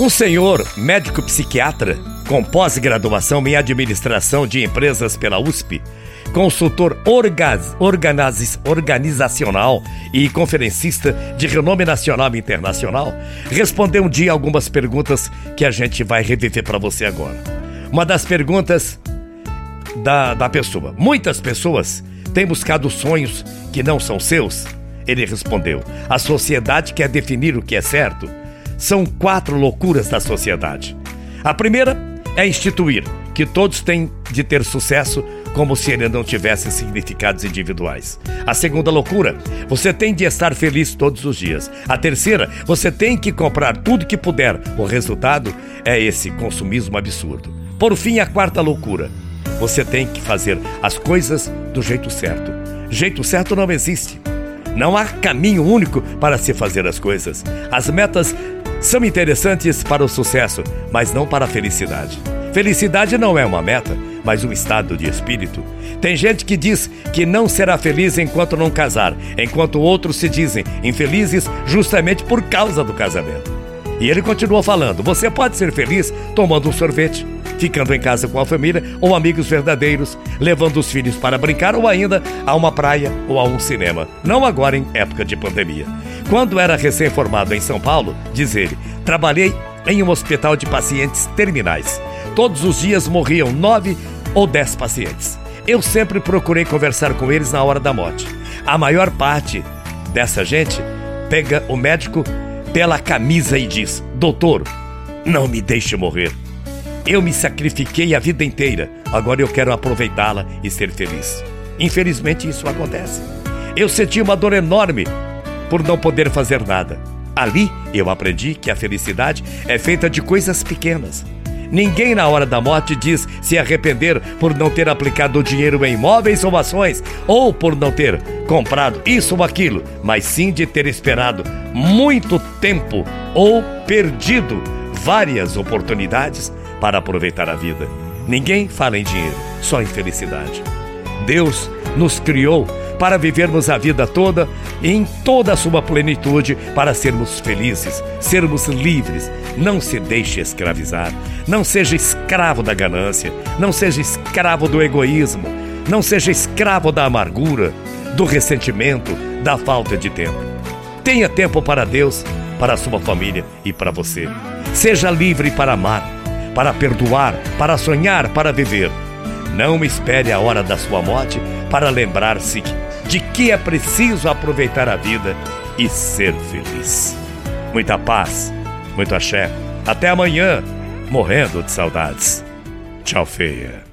Um senhor médico psiquiatra com pós-graduação em administração de empresas pela USP, consultor orgaz, organiz, organizacional e conferencista de renome nacional e internacional, respondeu um dia algumas perguntas que a gente vai reviver para você agora. Uma das perguntas da, da pessoa: muitas pessoas têm buscado sonhos que não são seus? Ele respondeu: a sociedade quer definir o que é certo. São quatro loucuras da sociedade. A primeira é instituir que todos têm de ter sucesso como se ele não tivesse significados individuais. A segunda loucura, você tem de estar feliz todos os dias. A terceira, você tem que comprar tudo que puder. O resultado é esse consumismo absurdo. Por fim, a quarta loucura, você tem que fazer as coisas do jeito certo. Jeito certo não existe. Não há caminho único para se fazer as coisas. As metas são interessantes para o sucesso, mas não para a felicidade. Felicidade não é uma meta, mas um estado de espírito. Tem gente que diz que não será feliz enquanto não casar, enquanto outros se dizem infelizes justamente por causa do casamento. E ele continuou falando: você pode ser feliz tomando um sorvete, ficando em casa com a família ou amigos verdadeiros, levando os filhos para brincar ou ainda a uma praia ou a um cinema. Não agora em época de pandemia. Quando era recém-formado em São Paulo, diz ele, trabalhei em um hospital de pacientes terminais. Todos os dias morriam nove ou dez pacientes. Eu sempre procurei conversar com eles na hora da morte. A maior parte dessa gente pega o médico pela camisa e diz: Doutor, não me deixe morrer. Eu me sacrifiquei a vida inteira, agora eu quero aproveitá-la e ser feliz. Infelizmente, isso acontece. Eu senti uma dor enorme por não poder fazer nada. Ali eu aprendi que a felicidade é feita de coisas pequenas. Ninguém na hora da morte diz se arrepender por não ter aplicado o dinheiro em imóveis ou ações, ou por não ter comprado isso ou aquilo, mas sim de ter esperado muito tempo ou perdido várias oportunidades para aproveitar a vida. Ninguém fala em dinheiro, só em felicidade. Deus nos criou para vivermos a vida toda em toda a sua plenitude, para sermos felizes, sermos livres. Não se deixe escravizar, não seja escravo da ganância, não seja escravo do egoísmo, não seja escravo da amargura, do ressentimento, da falta de tempo. Tenha tempo para Deus, para a sua família e para você. Seja livre para amar, para perdoar, para sonhar, para viver. Não espere a hora da sua morte para lembrar-se de que é preciso aproveitar a vida e ser feliz. Muita paz, muito axé. Até amanhã, morrendo de saudades. Tchau, feia.